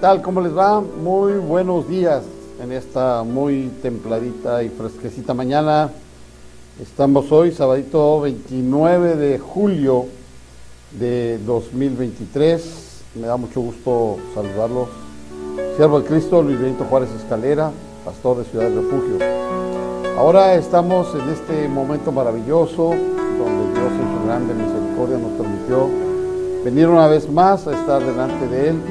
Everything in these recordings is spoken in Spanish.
Tal? ¿Cómo les va? Muy buenos días en esta muy templadita y fresquecita mañana. Estamos hoy, sabadito 29 de julio de 2023. Me da mucho gusto saludarlos. Siervo de Cristo, Luis Benito Juárez Escalera, pastor de Ciudad del Refugio. Ahora estamos en este momento maravilloso donde Dios en su grande misericordia nos permitió venir una vez más a estar delante de Él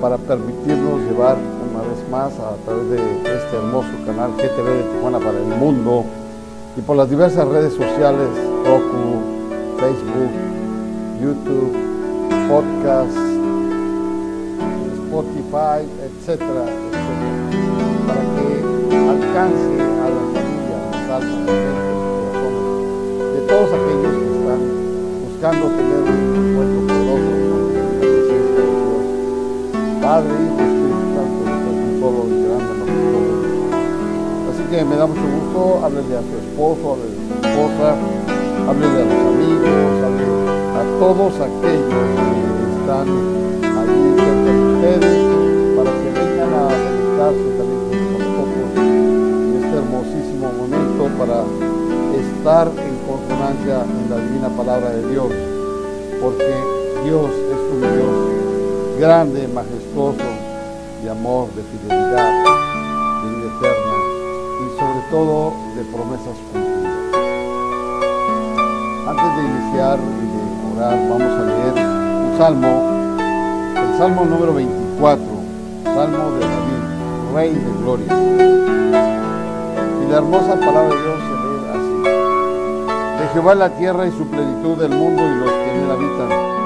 para permitirnos llevar una vez más a través de este hermoso canal GTV de Tijuana para el mundo y por las diversas redes sociales, Roku, Facebook, YouTube, podcast, Spotify, etcétera, para que alcance a las familias, las almas, las corazones de todos aquellos que están buscando tener un Padre, Hijo, Espíritu Santo, solo y grande. Así que me da mucho gusto, háblele a su esposo, háblele a su esposa, háblele a los amigos, háblele a todos aquellos que están allí cerca de ustedes, para que vengan a dedicarse también con nosotros en este hermosísimo momento para estar en consonancia en la divina palabra de Dios, porque Dios es un Dios grande, majestuoso, de amor, de fidelidad, de vida eterna y sobre todo de promesas cumplidas. Antes de iniciar y de orar, vamos a leer un salmo, el salmo número 24, salmo de David, Rey de Gloria. Y la hermosa palabra de Dios se lee así. De Jehová la tierra y su plenitud, el mundo y los que en él habitan,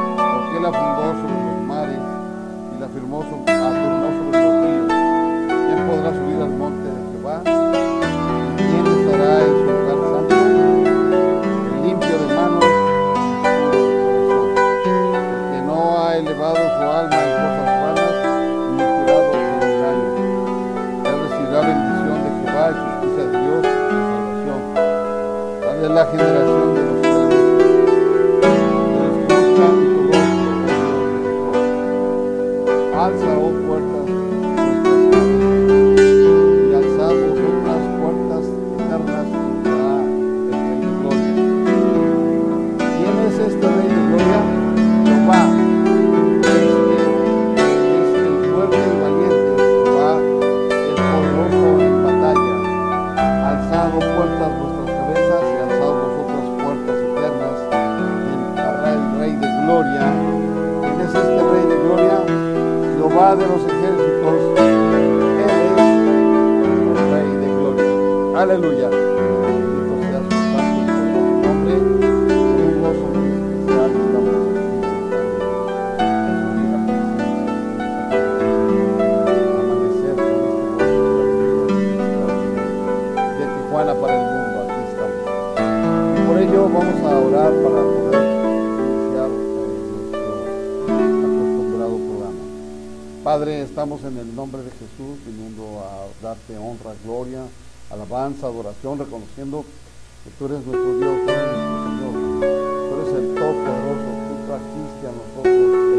Aleluya. Reconociendo que tú eres nuestro Dios, tú eres nuestro Señor, tú eres el Todopoderoso, tú trajiste a nosotros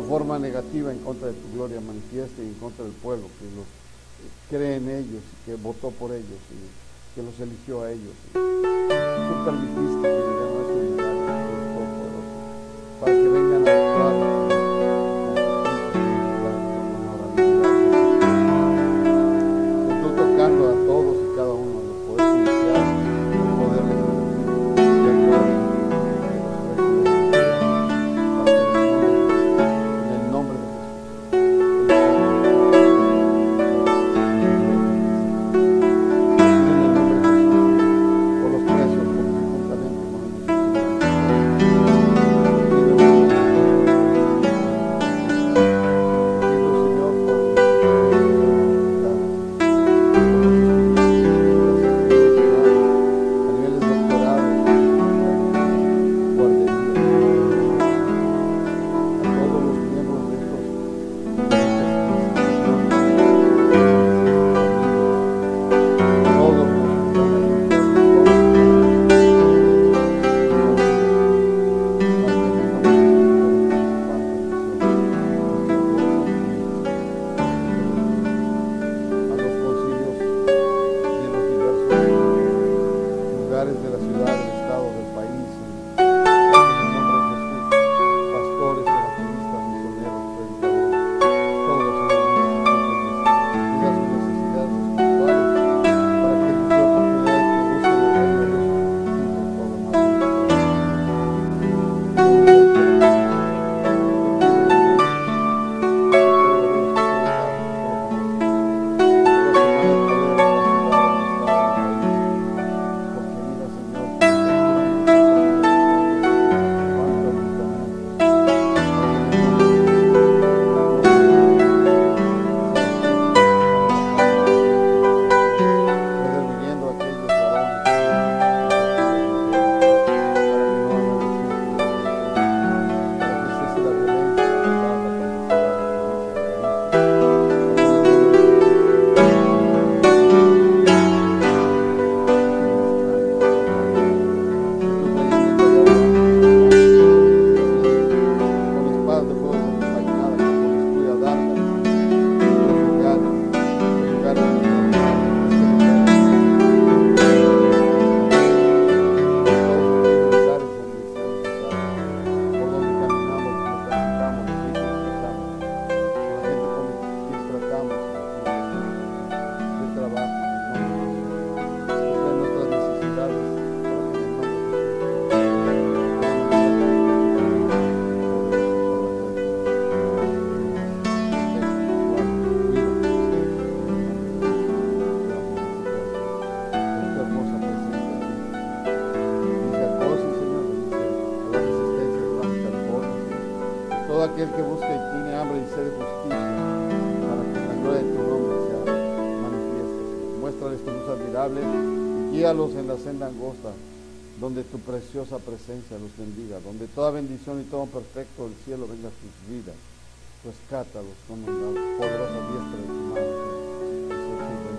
forma negativa en contra de tu gloria manifiesta y en contra del pueblo que los cree en ellos y que votó por ellos y que los eligió a ellos. Tú permitiste que preciosa presencia los bendiga, donde toda bendición y todo perfecto del cielo venga a sus vidas. Rescátalos con una poderosa diestra de tu mano.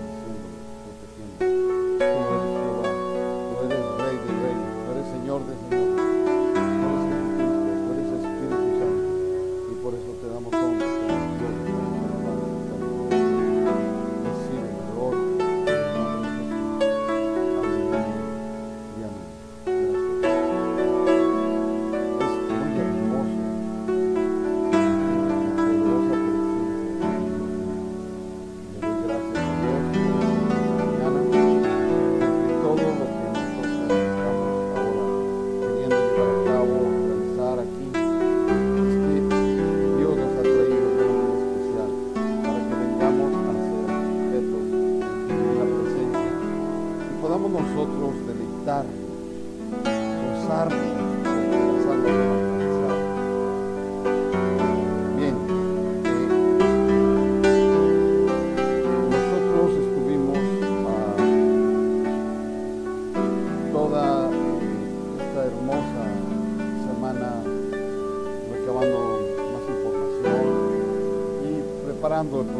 buscando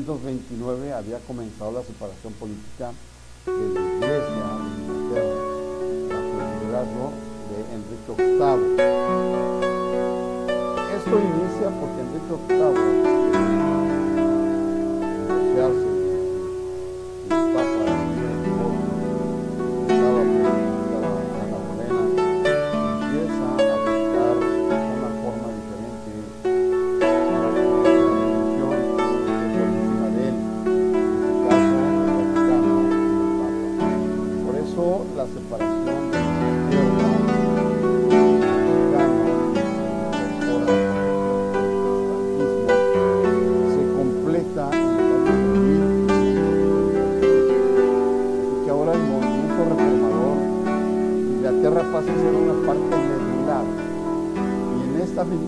1529 había comenzado la separación política de la Iglesia de Inglaterra bajo el liderazgo de Enrique VIII. Esto inicia porque Enrique VIII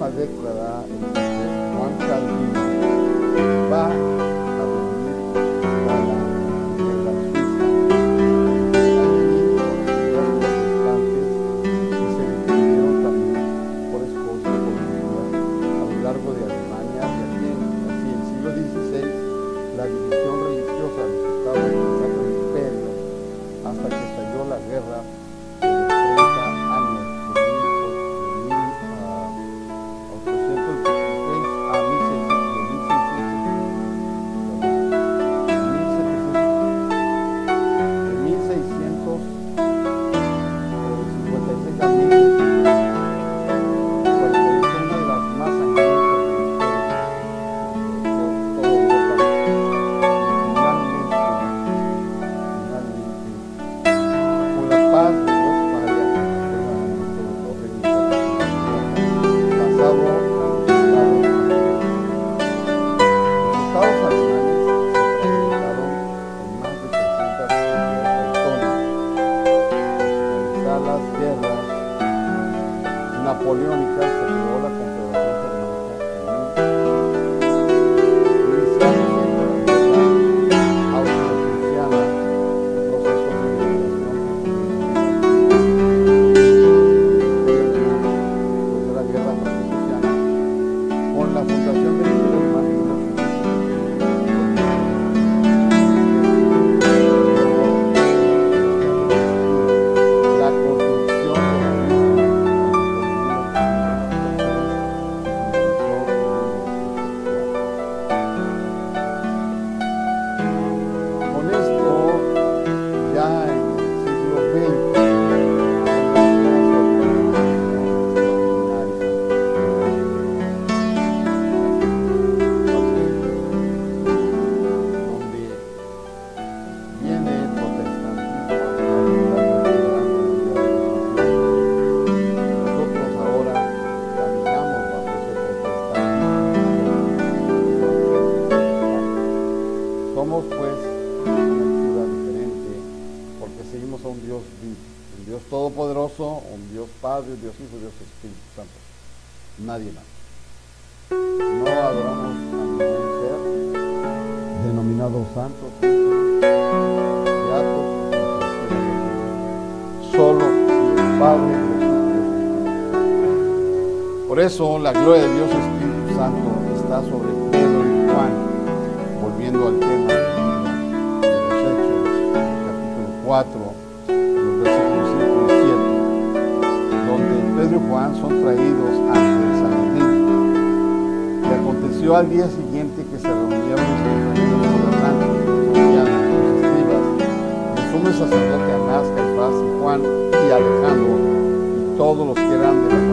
fazer aquilo lá. Eso la gloria de Dios Espíritu Santo está sobre Pedro y Juan, volviendo al tema de los Hechos, capítulo 4, los versículos 5 y 7, donde Pedro y Juan son traídos ante el Sanedrín. Y aconteció al día siguiente que se reunieron los gobernantes, los ancianos, los escribas, el sumo sacerdote Anás, Caifás y Juan y Alejandro, y todos los que eran de la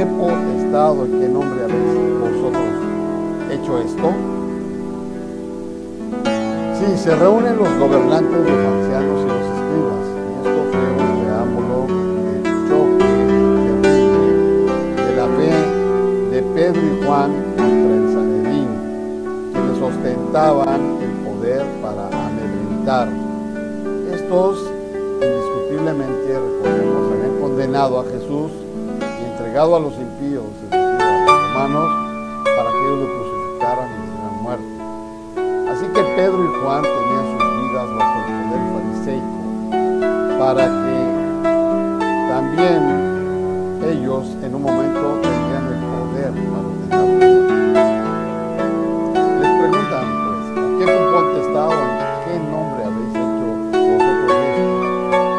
qué potestad y qué nombre habéis vosotros hecho esto? Sí, se reúnen los gobernantes, los ancianos y los escribas. Y esto fue un preámbulo de choque de la fe de Pedro y Juan contra el Sanedín, que les ostentaban el poder para amedrentar. Estos indiscutiblemente, recordemos, a Jesús entregado a los impíos, es decir, a los romanos, para que ellos lo crucificaran y hicieran muerte. Así que Pedro y Juan tenían sus vidas bajo el poder fariseico para que también ellos en un momento tendrían el poder para ordenar. Les preguntan, pues, ¿a qué contestado? ¿En qué nombre habéis hecho vosotros esto?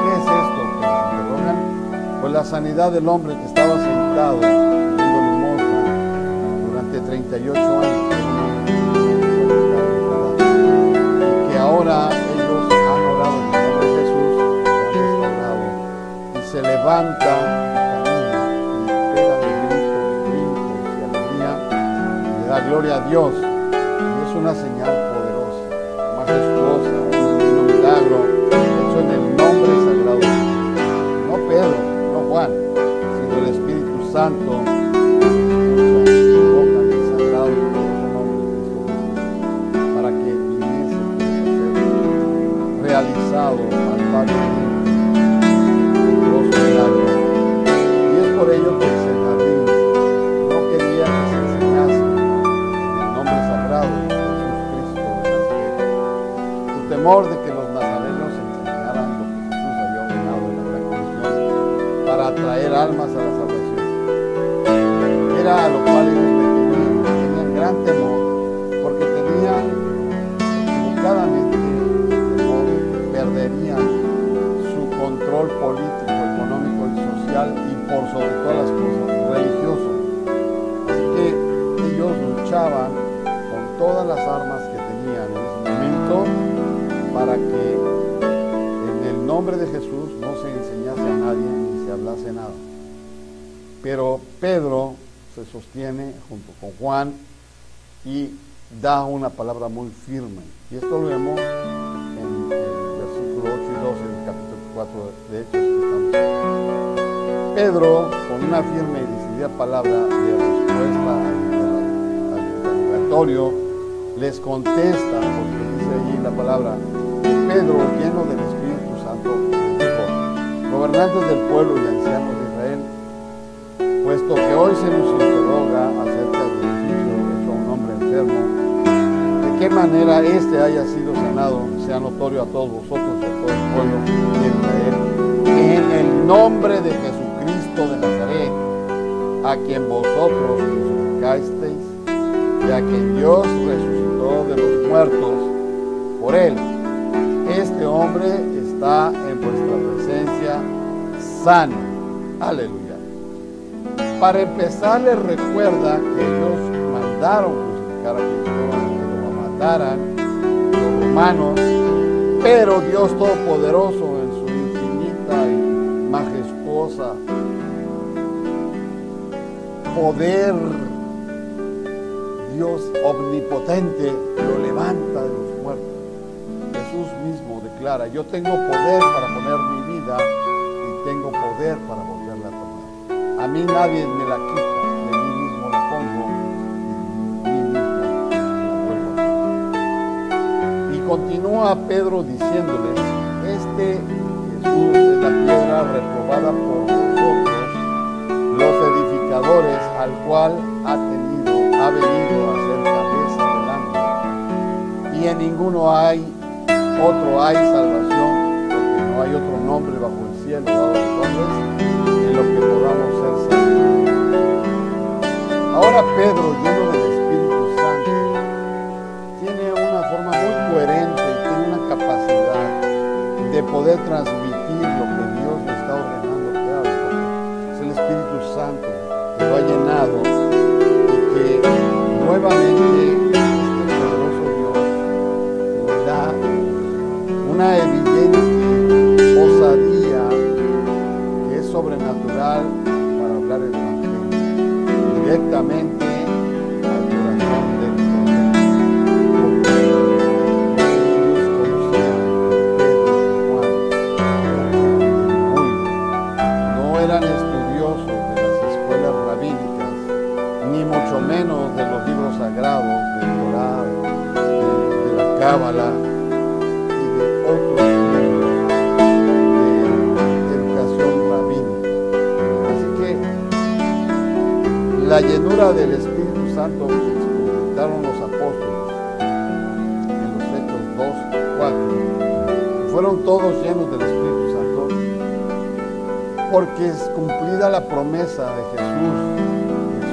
¿Qué es esto que interrogan? Pues la sanidad del hombre que estaba sentado pidiendo limosna durante 38 años. Que ahora ellos han orado en el nombre de Jesús, han restaurado, y se levanta camina y pega de gritos, brincos y alegría, y le da gloria a Dios. Y es una señal Pero Pedro se sostiene junto con Juan y da una palabra muy firme. Y esto lo vemos en el versículo 8 y 12 del capítulo 4 de Hechos. Pedro, con una firme y decidida palabra de respuesta al, inter- al interrogatorio, les contesta, porque dice allí la palabra, Pedro, lleno dijo, gobernantes del pueblo y ancianos de Israel, puesto que hoy se nos interroga acerca del beneficio hecho a un hombre enfermo, de qué manera éste haya sido sanado, sea notorio a todos vosotros y a todo el pueblo de Israel, en el nombre de Jesucristo de Nazaret, a quien vosotros crucificasteis y a quien Dios resucitó de los muertos por él. Este hombre está en vuestra sano. Aleluya. Para empezar, les recuerda que ellos mandaron crucificar a Cristo, que lo mataran los romanos, pero Dios Todopoderoso en su infinita y majestuosa poder, Dios omnipotente lo levanta de los muertos. Jesús mismo declara, yo tengo poder para poner mi vida y tengo poder para volverla a tomar. A mí nadie me la quita, de mí mismo la pongo de mí mismo la vuelvo a tomar. Y continúa Pedro diciéndoles, este Jesús es la piedra reprobada por vosotros, los edificadores, al cual ha tenido, ha venido a ser cabeza del ángulo. Y en ninguno hay otro hay salvación, porque no hay otro nombre bajo el cielo dado a los hombres en lo que podamos ser salvos. Ahora Pedro, lleno del Espíritu Santo, tiene una forma muy coherente, tiene una capacidad de poder transmitir lo que Dios le está ordenando que porque es el Espíritu Santo que lo ha llenado y que nuevamente la llenura del Espíritu Santo experimentaron los apóstoles en los hechos fueron todos llenos del Espíritu Santo, porque es cumplida la promesa de Jesús,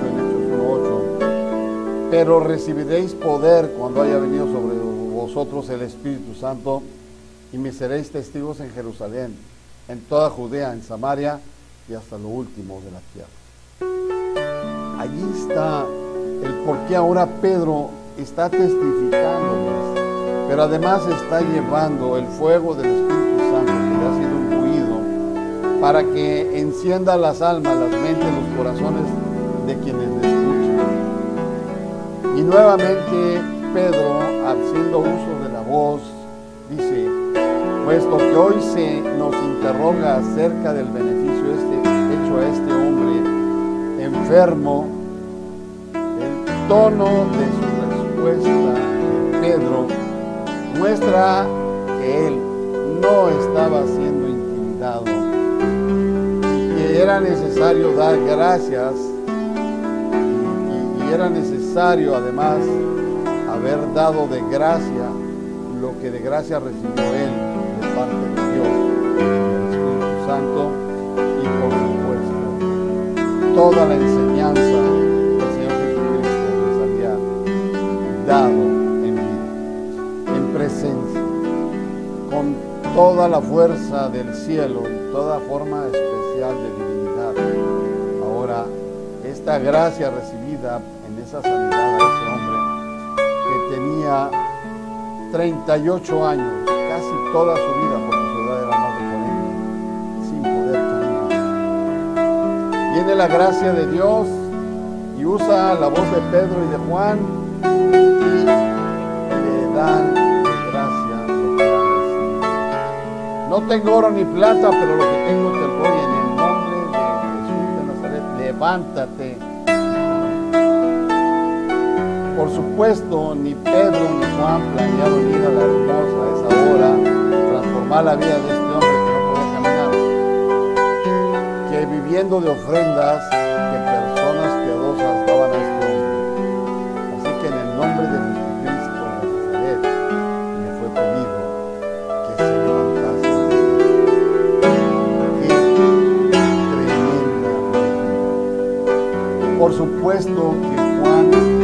en Hechos 1.8, pero recibiréis poder cuando haya venido sobre vosotros el Espíritu Santo y me seréis testigos en Jerusalén, en toda Judea, en Samaria y hasta lo último de la tierra. Allí está el por qué ahora Pedro está testificándoles, pero además está llevando el fuego del Espíritu Santo que le ha sido imbuido para que encienda las almas, las mentes, los corazones de quienes le escuchan. Y nuevamente Pedro, haciendo uso de la voz, dice, puesto que hoy se nos interroga acerca del beneficio este, hecho a este hombre enfermo, el tono de su respuesta, Pedro, muestra que él no estaba siendo intimidado, que era necesario dar gracias y, y era necesario además haber dado de gracia lo que de gracia recibió él toda la enseñanza que el Señor Jesucristo les había dado en vida, en presencia, con toda la fuerza del cielo y toda forma especial de divinidad. Ahora, esta gracia recibida en esa sanidad a ese hombre, 38 años, casi toda su vida, Viene la gracia de Dios y usa la voz de Pedro y de Juan y le dan gracia. No tengo oro ni plata, pero lo que tengo te doy en el nombre de Jesús de Nazaret. Levántate por supuesto, ni Pedro ni Juan planearon ir a la hermosa a esa hora, transformar la vida de este de ofrendas, que personas piadosas daban a este hombre. Así que en el nombre de Jesucristo de Nazaret fue pedido que se levantase. Qué tremenda. Por supuesto que Juan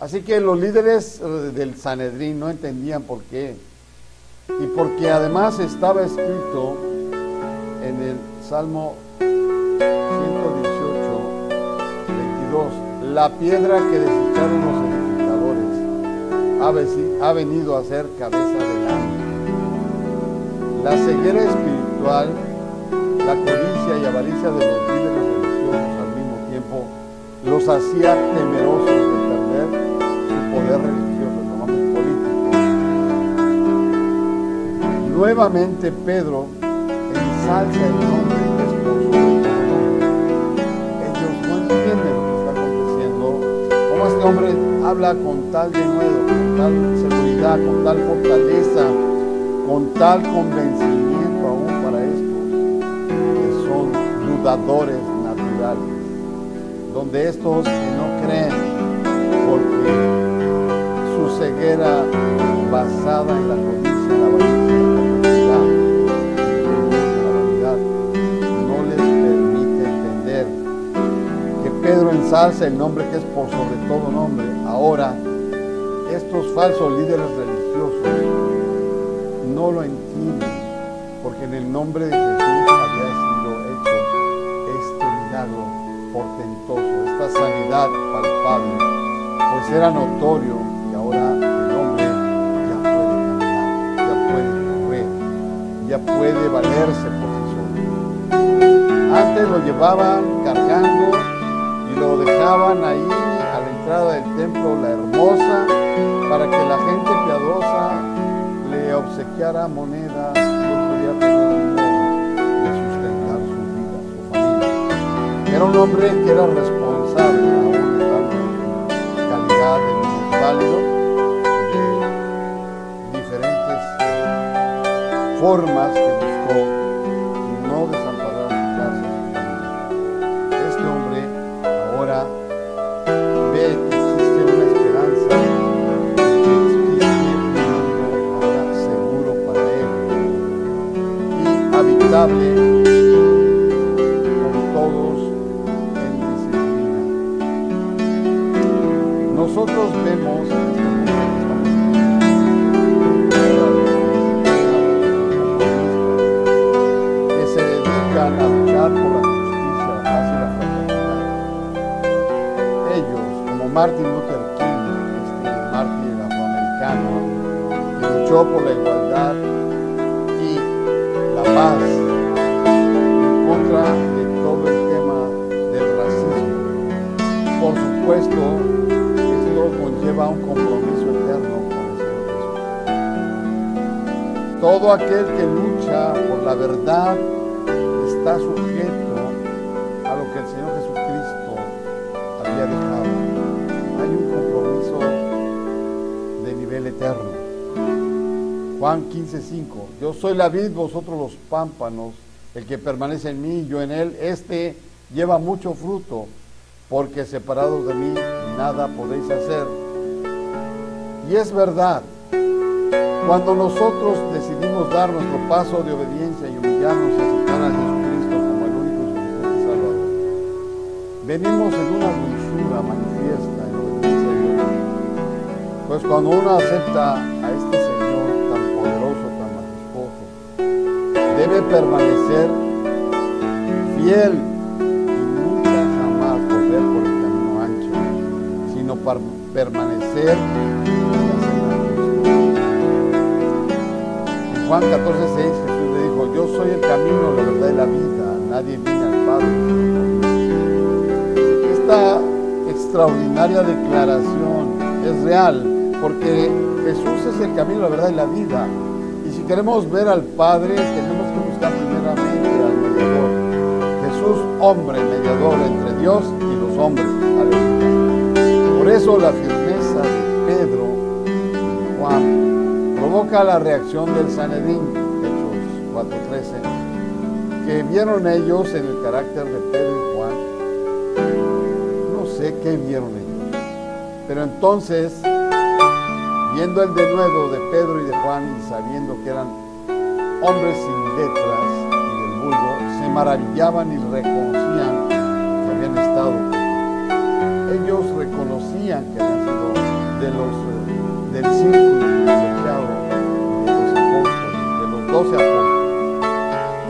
Así que los líderes eh, del Sanedrín no entendían por qué. Y porque además estaba escrito en el Salmo 118, 22, la piedra que desecharon los edificadores ha venido a ser cabeza alma. La ceguera espiritual, la codicia y avaricia de los líderes religiosos al mismo tiempo los hacía temerosos de perder poder religioso, llamamos político. Nuevamente Pedro ensalza el nombre hombre habla con tal denuedo, con tal seguridad, con tal fortaleza, con tal convencimiento aún para estos que son dudadores naturales, donde estos que no creen porque ceguera basada en la codicia, la avaricia, la vanidad, no les permite entender que Pedro ensalza el nombre que es por sobre todo nombre. Ahora, estos falsos líderes religiosos no lo entienden, porque en el nombre de Jesús había sido hecho este milagro portentoso, esta sanidad palpable, pues era notorio y ahora el hombre ya puede caminar, ya puede correr, ya puede valerse por sí solo. Antes lo llevaban cargando y lo dejaban ahí a la entrada del templo, la hermosa, para que la gente obsequiara moneda él podía tener de sustentar su vida, su familia. Era un hombre que era responsable, aún estando en calidad de minusválido, de diferentes formas que buscó con todos en disciplina. Nosotros vemos que se dedican a luchar por la justicia, y la fraternidad. Ellos, como Martin Luther King, este mártir afroamericano, que luchó por la igualdad y la paz de todo el tema del racismo. Por supuesto, esto conlleva un compromiso eterno con el. Todo aquel que lucha por la verdad está sujeto a lo que el Señor Jesucristo había dejado. Hay un compromiso de nivel eterno. Juan 15:5. Yo soy la vid, vosotros los pámpanos. El que permanece en mí, yo en él, este lleva mucho fruto, porque separados de mí nada podéis hacer. Y es verdad, cuando nosotros decidimos dar nuestro paso de obediencia y humillarnos y aceptar a Jesucristo como el único y suficiente Salvador, venimos en una dulzura manifiesta en obediencia a Dios. Pues cuando uno acepta a este permanecer fiel y nunca jamás volver por el camino ancho, sino para permanecer en Juan 14, 6 Jesús le dijo, yo soy el camino, la verdad y la vida, nadie viene al Padre. sino por mí". Esta extraordinaria declaración es real porque Jesús es el camino, la verdad y la vida. Y si queremos ver al Padre, tenemos Hombre, mediador entre Dios y los hombres. Por eso la firmeza de Pedro y Juan provoca la reacción del Sanedrín, Hechos 4.13, que vieron ellos en el carácter de Pedro y Juan. No sé qué vieron ellos. Pero entonces, viendo el denuedo de Pedro y de Juan y sabiendo que eran hombres sin letras maravillaban y reconocían que habían estado. Ellos reconocían que habían sido de los, del círculo de los apóstoles, de los doce apóstoles.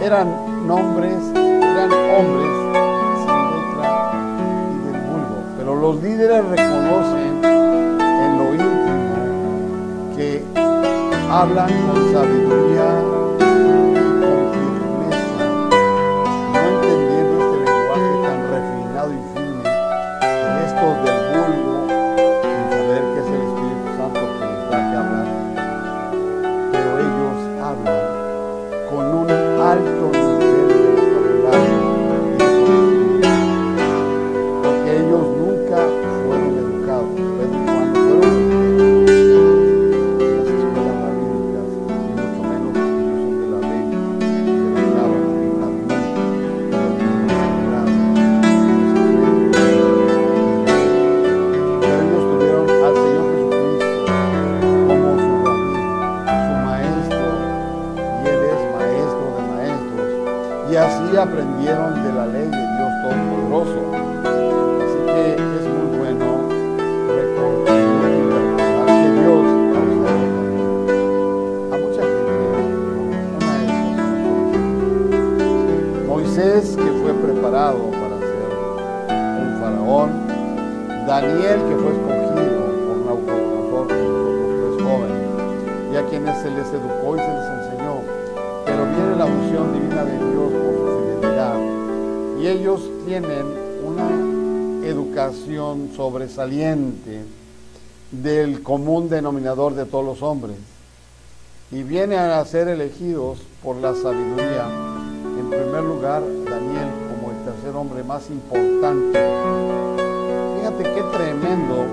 Eran nombres, eran hombres sin letra y del vulgo, pero los líderes reconocen en lo íntimo que hablan con sabiduría Daniel que fue escogido por Nabucodonosor, los tres jóvenes, y a quienes se les educó y se les enseñó, pero viene la unción divina de Dios por su fidelidad, y ellos tienen una educación sobresaliente del común denominador de todos los hombres y vienen a ser elegidos por la sabiduría. En primer lugar, Daniel como el tercer hombre más importante. Qué tremendo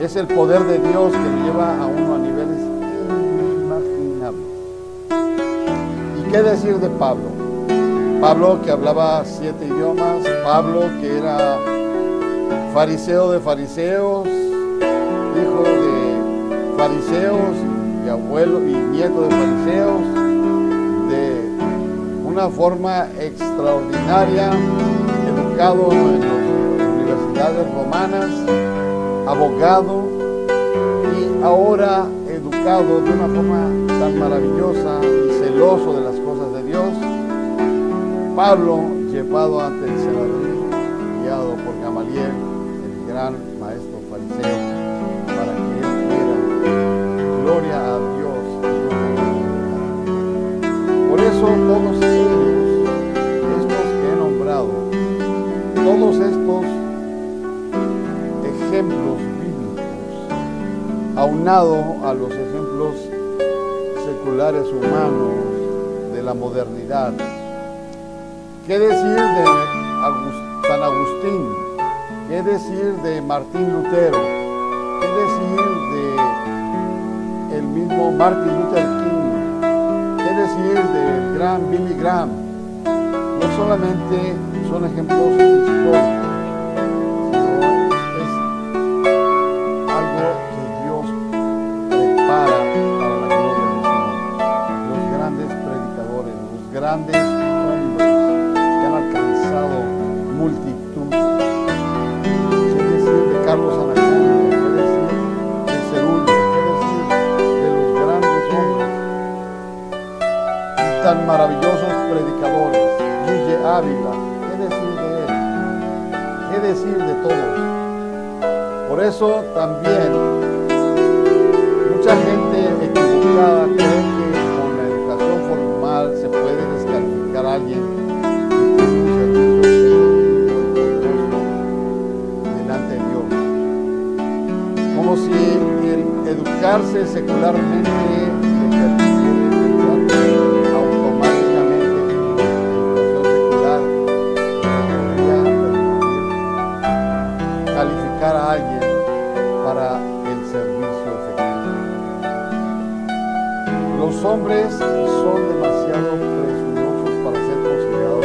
es el poder de Dios que lleva a uno a niveles inimaginables. ¿Y qué decir de Pablo? Pablo que hablaba siete idiomas, Pablo que era fariseo de fariseos, hijo de fariseos y abuelo y nieto de fariseos, de una forma extraordinaria, educado en romanas, abogado y ahora educado de una forma tan maravillosa y celoso de las cosas de Dios. Pablo, llevado ante el a los ejemplos seculares humanos de la modernidad, ¿qué decir de San Agustín? ¿Qué decir de Martín Lutero? ¿Qué decir de el mismo Martin Luther King? ¿Qué decir del gran Billy Graham? No solamente son ejemplos históricos, grandes hombres que han alcanzado multitud. ¿Qué decir de Carlos Anaconda? ¿Qué decir de Cerullo? ¿Qué decir de los grandes hombres? Y tan maravillosos predicadores. Gille Ávila, ¿qué decir de él? ¿Qué decir de todos? Por eso también mucha gente equivocada si el educarse secularmente que automáticamente en educación secular podría calificar a alguien para el servicio efectivo. Los hombres son demasiado presumosos para ser considerados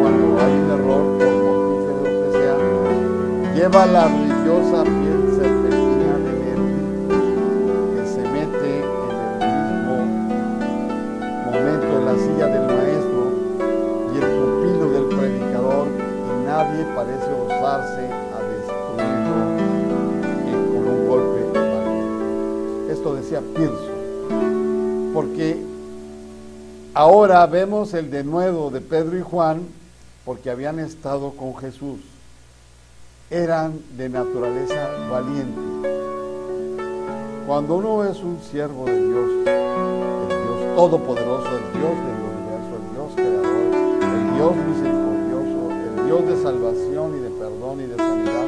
cuando hay un error, por mortífero que sea, lleva la ahora vemos el denuedo de Pedro y Juan porque habían estado con Jesús. Eran de naturaleza valiente. Cuando uno es un siervo de Dios, el Dios todopoderoso, el Dios del universo, el Dios creador, el Dios misericordioso, el Dios de salvación y de perdón y de sanidad,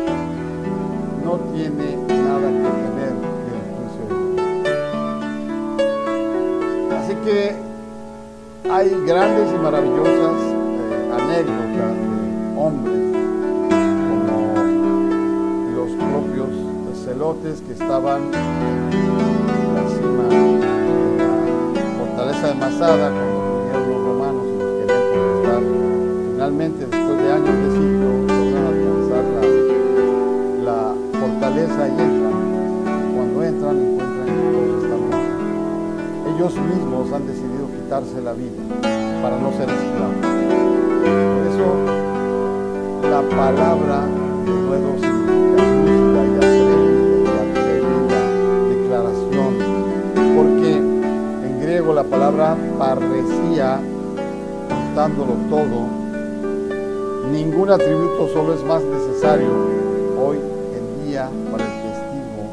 no tiene nada que temer del juicio de Dios. Así que hay grandes y maravillosas eh, anécdotas de hombres como los propios celotes que estaban en la cima de la fortaleza de Masada cuando vinieron los romanos y los querían conquistar. Finalmente, después de años de sitio, logran alcanzar la, fortaleza y entran. Cuando entran, encuentran que todos están. Ellos mismos han decidido quitarse la vida para no ser esclavos. Por eso, la palabra de nuevo significa lúcida y atrevida y declaración, porque en griego la palabra parresía, juntándolo todo, Ningún atributo solo es más necesario hoy en día para el testigo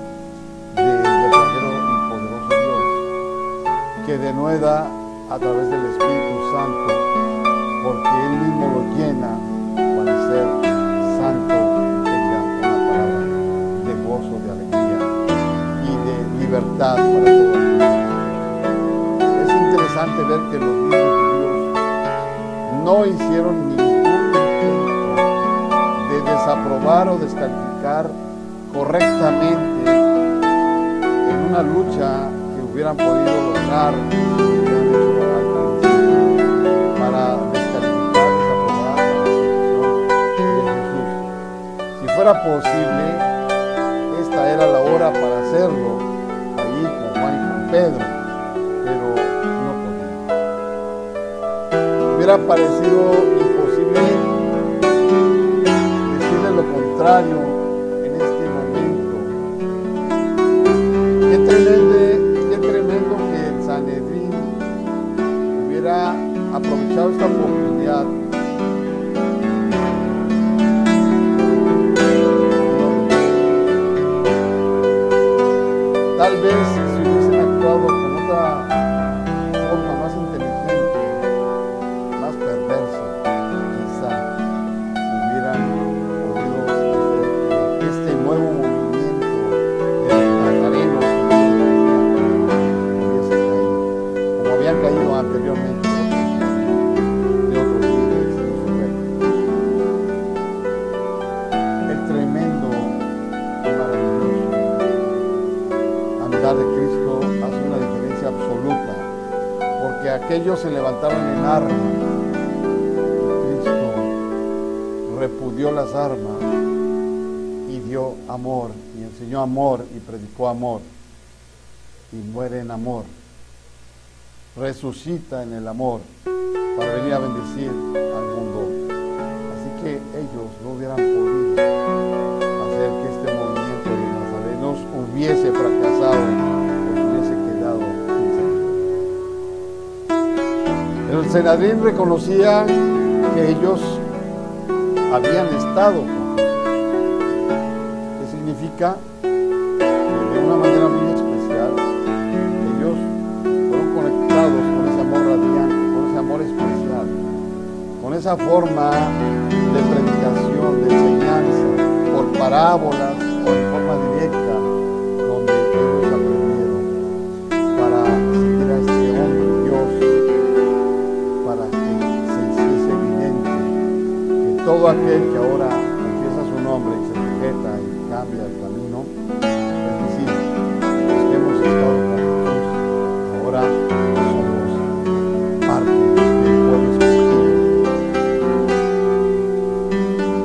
del verdadero y poderoso Dios, que denueda a través del Espíritu Santo, porque Él mismo lo llena para ser santo tenga una palabra de gozo, de alegría y de libertad para todos. Es interesante ver que los niños judíos no hicieron ningún intento de desaprobar o descalificar correctamente en una lucha que hubieran podido lograr fuera posible, esta era la hora para hacerlo, ahí con Juan y con Pedro, pero no podían. Hubiera parecido imposible decirle lo contrario en este momento. Qué tremendo, qué tremendo que el Sanedrín hubiera aprovechado esta oportunidad. Tal vez armas y dio amor, y enseñó amor y predicó amor, y muere en amor, resucita en el amor para venir a bendecir al mundo. Así que ellos no hubieran podido hacer que este movimiento de nazarenos hubiese fracasado se hubiese quedado sin. El Senadrín reconocía que ellos habían estado con. ¿Qué significa? Que de una manera muy especial ellos fueron conectados con ese amor radiante, con ese amor especial, con esa forma de predicación, de enseñanza, por parábolas o en forma directa, todo aquel que ahora confiesa su nombre y se sujeta y cambia el camino, es decir, los que hemos estado con Jesús, ahora somos parte del pueblo escogido.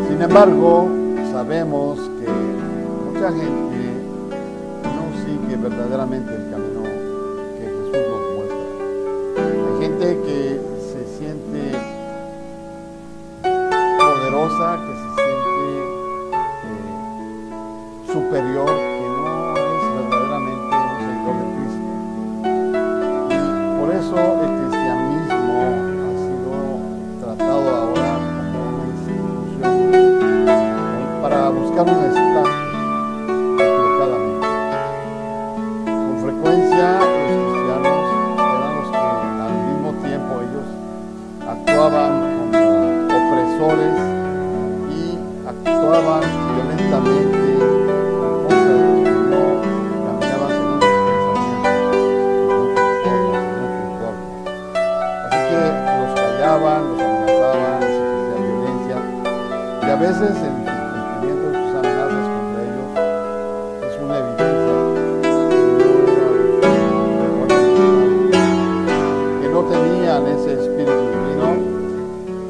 Sin embargo, sabemos que mucha gente no tenían ese espíritu divino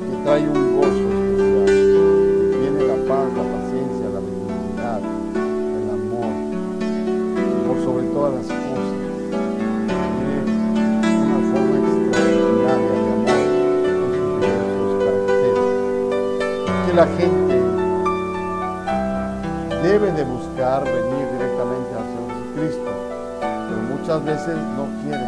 que trae un gozo especial, que tiene la paz, la paciencia, la benignidad, el amor, por sobre todas las cosas. Tiene una forma extraordinaria de amor con sus diversos caracteres. Que la gente debe de buscar venir directamente hacia Jesucristo, pero muchas veces no quieren.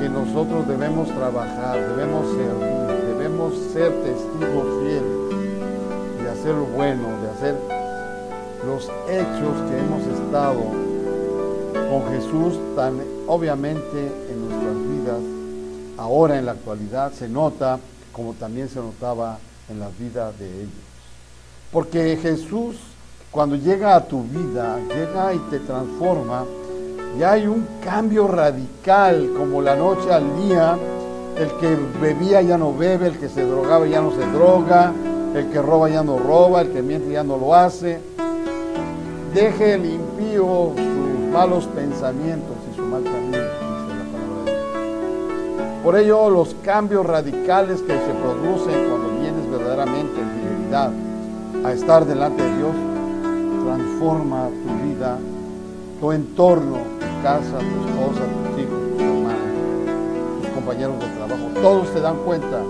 Porque nosotros debemos trabajar, debemos servir, debemos ser testigos fieles de hacer lo bueno, de hacer los hechos que hemos estado con Jesús tan obviamente en nuestras vidas, ahora en la actualidad se nota como también se notaba en la vida de ellos. Porque Jesús cuando llega a tu vida, llega y te transforma, y hay un cambio radical como la noche al día, el que bebía ya no bebe, el que se drogaba ya no se droga, el que roba ya no roba, el que miente ya no lo hace. Deje el sus malos pensamientos y su mal camino, dice la palabra de Dios. Por ello, los cambios radicales que se producen cuando vienes verdaderamente en fidelidad a estar delante de Dios, transforma tu vida, tu entorno, casa, tu esposa, tus hijos, tus hermanos, tus compañeros de trabajo. Todos se dan cuenta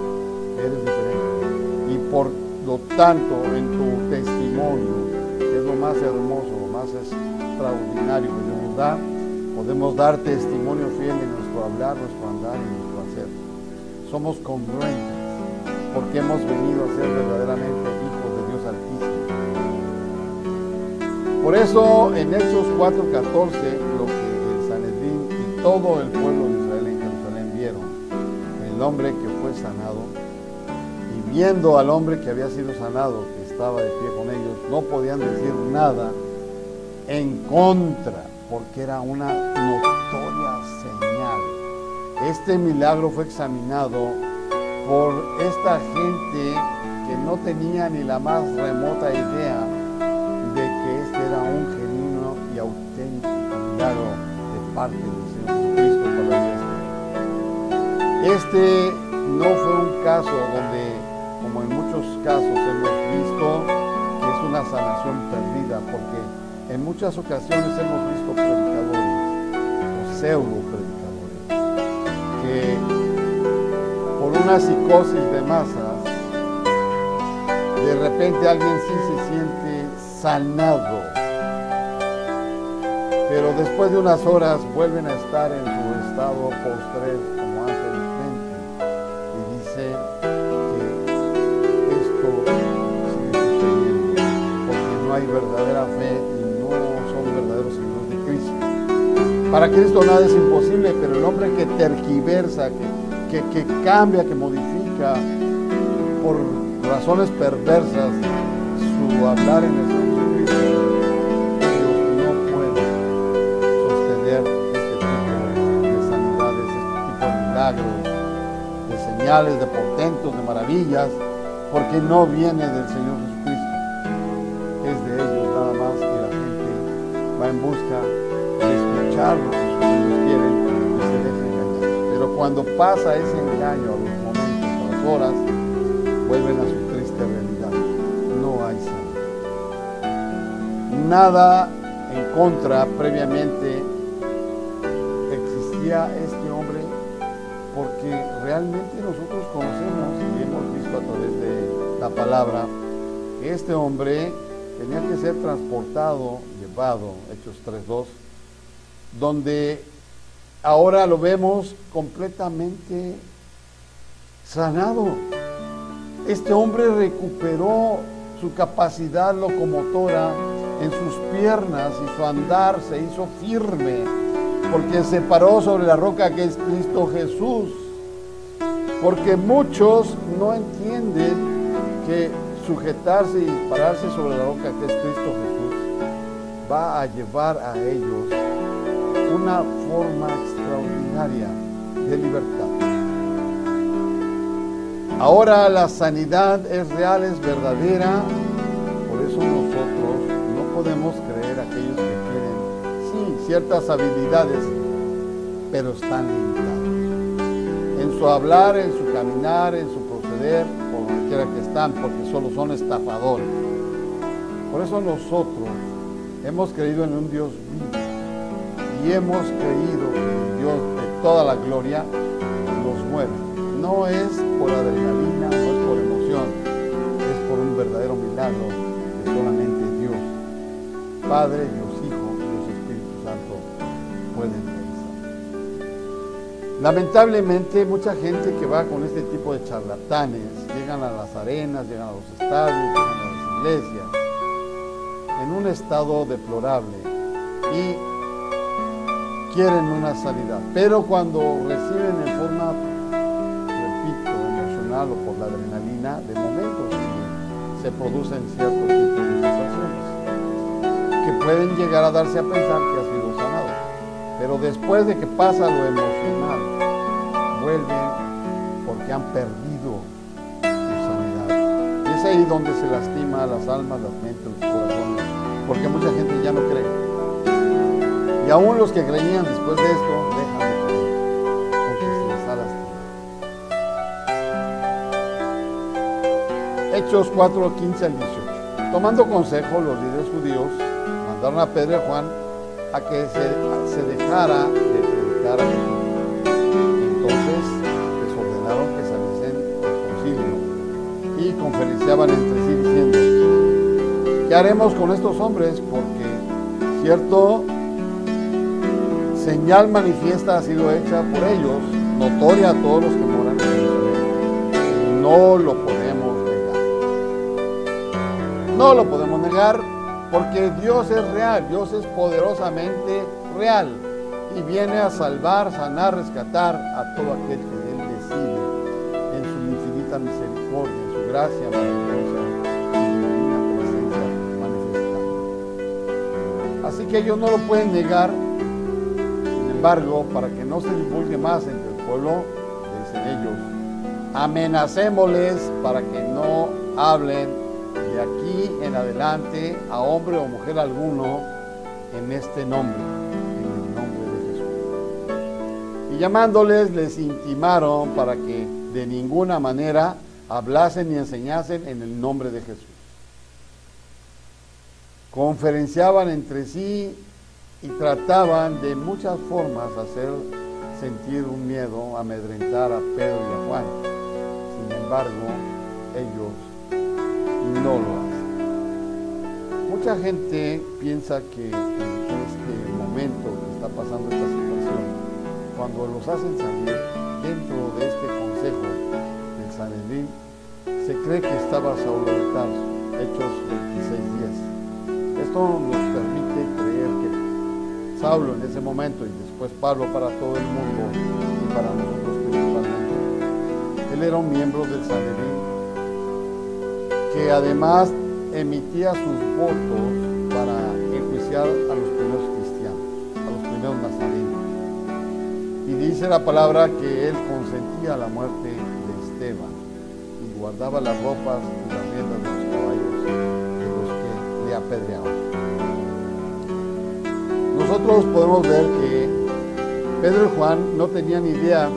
que eres diferente. Y por lo tanto, en tu testimonio, que es lo más hermoso, lo más extraordinario que Dios nos da, podemos dar testimonio fiel en nuestro hablar, nuestro andar y nuestro hacer. Somos congruentes porque hemos venido a ser verdaderamente hijos de Dios Altísimo. Por eso en Hechos 4:14 todo el pueblo de Israel en Jerusalén vieron, el hombre que fue sanado, y viendo al hombre que había sido sanado, que estaba de pie con ellos, no podían decir nada en contra, porque era una notoria señal. Este milagro fue examinado por esta gente que no tenía ni la más remota idea de que este era un genuino y auténtico milagro de parte del La Este no fue un caso donde, como en muchos casos hemos visto, es una sanación perdida, porque en muchas ocasiones hemos visto predicadores o pseudo predicadores que por una psicosis de masas, de repente alguien sí se siente sanado, pero después de unas horas vuelven a estar en su estado postrero como anteriormente y dice que esto sigue sucediendo porque no hay verdadera fe y no son verdaderos seguidores de Cristo. Para Cristo nada es imposible, pero el hombre que terquiversa, que, que, que cambia, que modifica por razones perversas su hablar en el Señor de señales, de portentos, de maravillas, porque no viene del Señor Jesucristo, es de ellos nada más y la gente va en busca de escuchar lo que hijos quieren y se deja engañar. Pero cuando pasa ese engaño a los momentos, a las horas, vuelven a su triste realidad. No hay sanidad. Nada en contra previamente existía este realmente nosotros conocemos y hemos visto a través de la palabra que este hombre tenía que ser transportado, llevado, Hechos 3.2, donde ahora lo vemos completamente sanado. Este hombre recuperó su capacidad locomotora en sus piernas y su andar se hizo firme porque se paró sobre la roca que es Cristo Jesús. Porque muchos no entienden que sujetarse y pararse sobre la roca que es Cristo Jesús va a llevar a ellos una forma extraordinaria de libertad. Ahora la sanidad es real, es verdadera, por eso nosotros no podemos creer a aquellos que tienen, sí, ciertas habilidades, pero están limitados. En su hablar, en su caminar, en su proceder, por donde quiera que están, porque solo son estafadores. Por eso nosotros hemos creído en un Dios vivo y hemos creído que el Dios de toda la gloria nos mueve. No es por adrenalina, no es por emoción, es por un verdadero milagro que solamente Dios, Padre, Dios Lamentablemente mucha gente que va con este tipo de charlatanes llegan a las arenas, llegan a los estadios, llegan a las iglesias en un estado deplorable y quieren una sanidad. Pero cuando reciben en forma, repito, emocional o por la adrenalina, de momento se producen ciertos tipos de situaciones que pueden llegar a darse a pensar que. Pero después de que pasa lo emocional, vuelven porque han perdido su sanidad. Y es ahí donde se lastima las almas, las mentes, los corazones, porque mucha gente ya no cree. Y aún los que creían después de esto dejan de creer, porque se les ha lastimado. Hechos 4, 15 al 18. Tomando consejo, los líderes judíos mandaron a Pedro y a Juan a que se, se dejara de predicar a Jesús. Entonces les ordenaron que saliesen del concilio y conferenciaban entre sí diciendo, ¿qué haremos con estos hombres? Porque cierto señal manifiesta ha sido hecha por ellos, notoria a todos los que moran en Jerusalén, y no lo podemos negar. No lo podemos negar porque Dios es real, Dios es poderosamente real y viene a salvar, sanar, rescatar a todo aquel que Él decide en su infinita misericordia, en su gracia maravillosa, su divina presencia manifestada. Así que ellos no lo pueden negar, sin embargo, para que no se divulgue más entre el pueblo, dicen ellos, amenacémosles para que no hablen aquí en adelante a hombre o mujer alguno en este nombre, en el nombre de Jesús. Y llamándoles les intimaron para que de ninguna manera hablasen ni enseñasen en el nombre de Jesús. Conferenciaban entre sí y trataban de muchas formas hacer sentir un miedo, amedrentar a Pedro y a Juan. Sin embargo, ellos no lo hacen. Mucha gente piensa que en este momento que está pasando esta situación, cuando los hacen salir dentro de este consejo del Sanedrín, se cree que estaba Saulo de Tarso, Hechos 26.10. Esto nos permite creer que Saulo en ese momento y después Pablo para todo el mundo y para nosotros principalmente, él era un miembro del Sanedrín que además emitía sus votos para enjuiciar a los primeros cristianos, a los primeros nazarenos. Y dice la palabra que él consentía la muerte de Esteban y guardaba las ropas y las riendas de los caballos de los que le apedreaban. Nosotros podemos ver que Pedro y Juan no tenían idea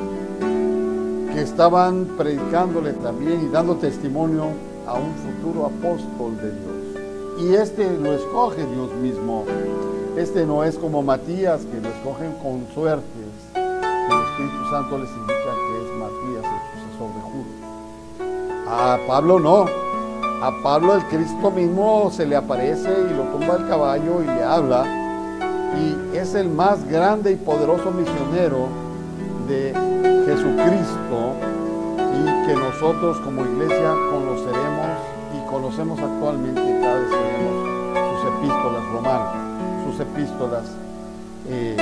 que estaban predicándole también y dando testimonio a un futuro apóstol de Dios. Y este lo escoge Dios mismo. Este no es como Matías, que lo escogen con suertes. El Espíritu Santo les indica que es Matías el sucesor de Judas. A Pablo no. A Pablo el Cristo mismo se le aparece y lo tumba el caballo y le habla. Y es el más grande y poderoso misionero de Jesucristo que nosotros como iglesia conoceremos y conocemos actualmente cada vez que vemos sus epístolas romanas, sus epístolas eh,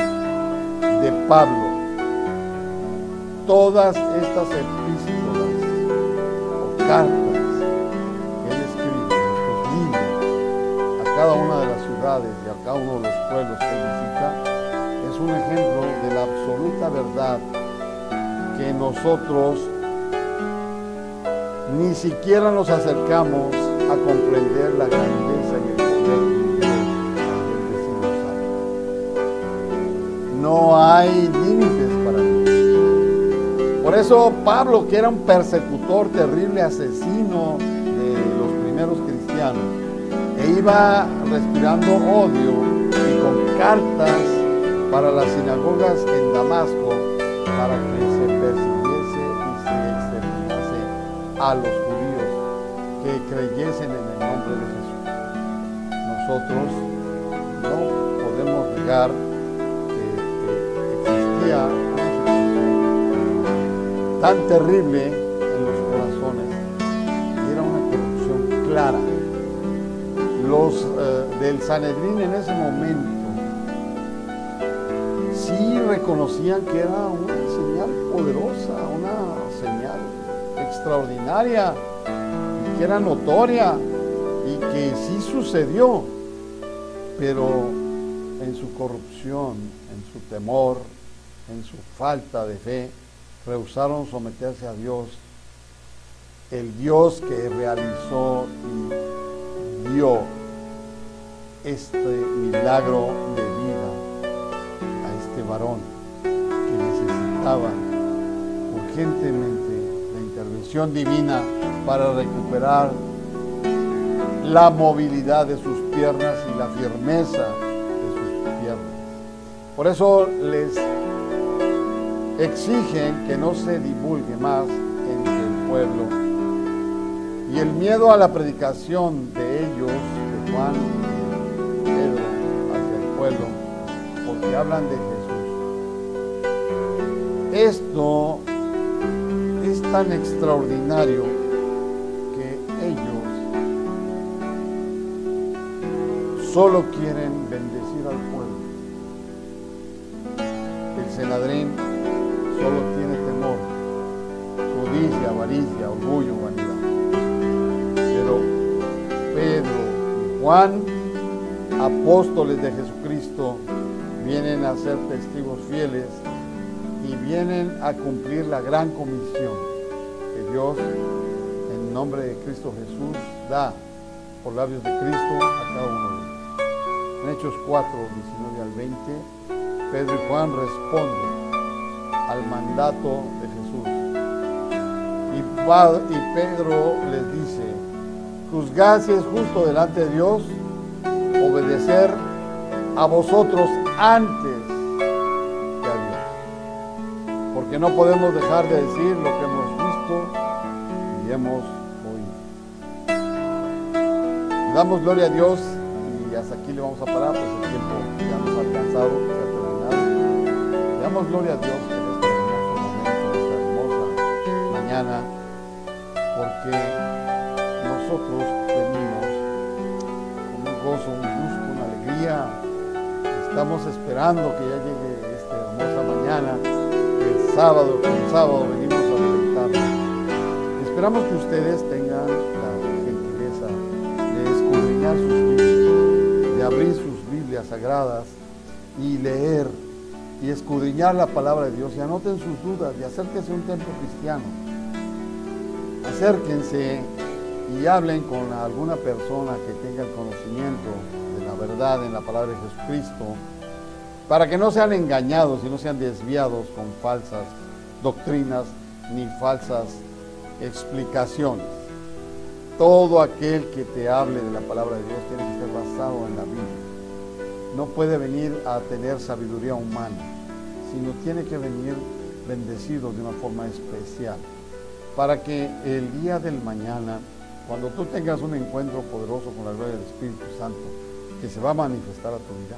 de Pablo. Todas estas epístolas o cartas que él escribe, estos libros, a cada una de las ciudades y a cada uno de los pueblos que visita, es un ejemplo de la absoluta verdad que nosotros ni siquiera nos acercamos a comprender la grandeza y el poder de Dios No hay límites para Dios. Por eso Pablo, que era un persecutor terrible, asesino de los primeros cristianos, e iba respirando odio y con cartas para las sinagogas en Damasco para que a los judíos que creyesen en el nombre de Jesús. Nosotros no podemos negar que, existía una situación tan terrible en los corazones. Y era una corrupción clara. Los eh, del Sanedrín en ese momento sí reconocían que era una señal poderosa, una extraordinaria, que era notoria y que sí sucedió, pero en su corrupción, en su temor, en su falta de fe, rehusaron someterse a Dios, el Dios que realizó y dio este milagro de vida a este varón que necesitaba urgentemente divina para recuperar la movilidad de sus piernas y la firmeza de sus piernas. Por eso les exigen que no se divulgue más entre el pueblo. Y el miedo a la predicación de ellos, de Juan y Pedro, hacia el pueblo, porque hablan de Jesús. Esto es tan extraordinario que ellos solo quieren bendecir al pueblo. El Senadrín solo tiene temor, codicia, avaricia, orgullo, vanidad. Pero Pedro y Juan, apóstoles de Jesucristo, vienen a ser testigos fieles y vienen a cumplir la gran comisión Dios, en nombre de Cristo Jesús, da por labios de Cristo a cada uno de ellos. En Hechos 4, 19 al 20, Pedro y Juan responden al mandato de Jesús. Y, Pedro les dice, juzgad si es justo delante de Dios obedecer a vosotros antes que a Dios. Porque no podemos dejar de decir lo que hemos y hemos oído. Le damos gloria a Dios y hasta aquí le vamos a parar, pues el tiempo ya nos ha alcanzado, se ha terminado. Le damos gloria a Dios porque nosotros venimos con un gozo, un gusto, una alegría. Estamos esperando que ya llegue esta hermosa mañana, el sábado, el sábado venimos. Esperamos que ustedes tengan la gentileza de escudriñar sus Biblias, de abrir sus Biblias sagradas y leer y escudriñar la palabra de Dios. Y anoten sus dudas y acérquense a un templo cristiano. Acérquense y hablen con alguna persona que tenga el conocimiento de la verdad en la palabra de Jesucristo, para que no sean engañados y no sean desviados con falsas doctrinas ni falsas explicaciones. Todo aquel que te hable de la palabra de Dios tiene que ser basado en la Biblia. No puede venir a tener sabiduría humana, sino tiene que venir bendecido de una forma especial para que el día del mañana, cuando tú tengas un encuentro poderoso con la gloria del Espíritu Santo, que se va a manifestar a tu vida,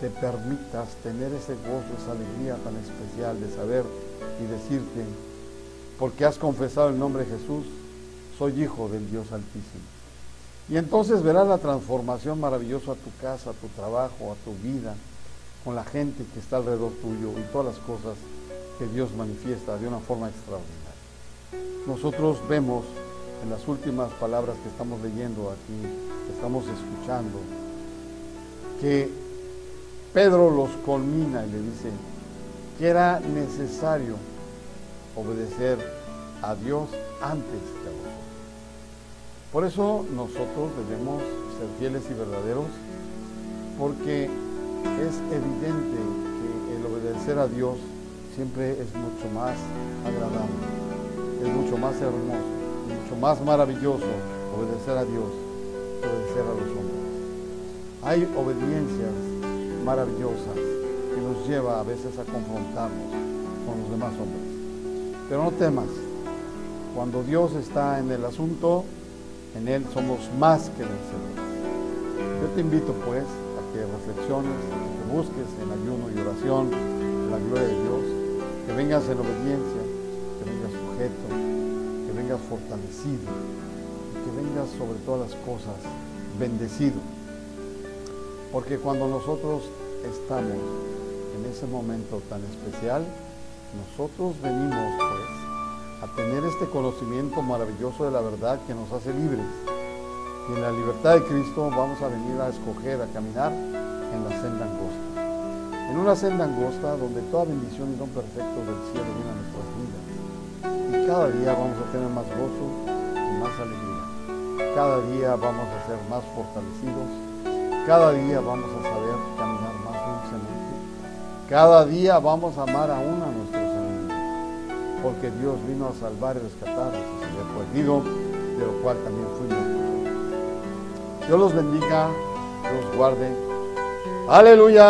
te permitas tener ese gozo, esa alegría tan especial de saber y decirte, porque has confesado el nombre de Jesús, soy hijo del Dios Altísimo. Y entonces verás la transformación maravillosa a tu casa, a tu trabajo, a tu vida, con la gente que está alrededor tuyo y todas las cosas que Dios manifiesta de una forma extraordinaria nosotros vemos en las últimas palabras que estamos leyendo aquí, que estamos escuchando, que Pedro los culmina y le dice que era necesario obedecer a Dios antes que a vosotros. Por eso nosotros debemos ser fieles y verdaderos, porque es evidente que el obedecer a Dios siempre es mucho más agradable es mucho más hermoso, mucho más maravilloso obedecer a Dios obedecer a los hombres. Hay obediencias maravillosas que nos lleva a veces a confrontarnos con los demás hombres. Pero no temas, cuando Dios está en el asunto, en Él somos más que vencedores. Yo te invito pues a que reflexiones, a que busques en ayuno y oración la gloria de Dios, que vengas en obediencia, que vengas sujeto, que vengas fortalecido y que vengas sobre todas las cosas bendecido. Porque cuando nosotros estamos en ese momento tan especial, nosotros venimos pues a tener este conocimiento maravilloso de la verdad que nos hace libres. Y en la libertad de Cristo vamos a venir a escoger, a caminar en la senda angosta. En una senda angosta donde toda bendición y don perfecto del cielo viene a nuestras vidas. Y cada día vamos a tener más gozo y más alegría. Cada día vamos a ser más fortalecidos. Cada día vamos a saber caminar más dulcemente. Cada día vamos a amar aún a enemigos. Porque Dios vino a salvar y rescatar a ese ser perdido, de lo cual también fuimos. Dios los bendiga, Dios guarde. Aleluya.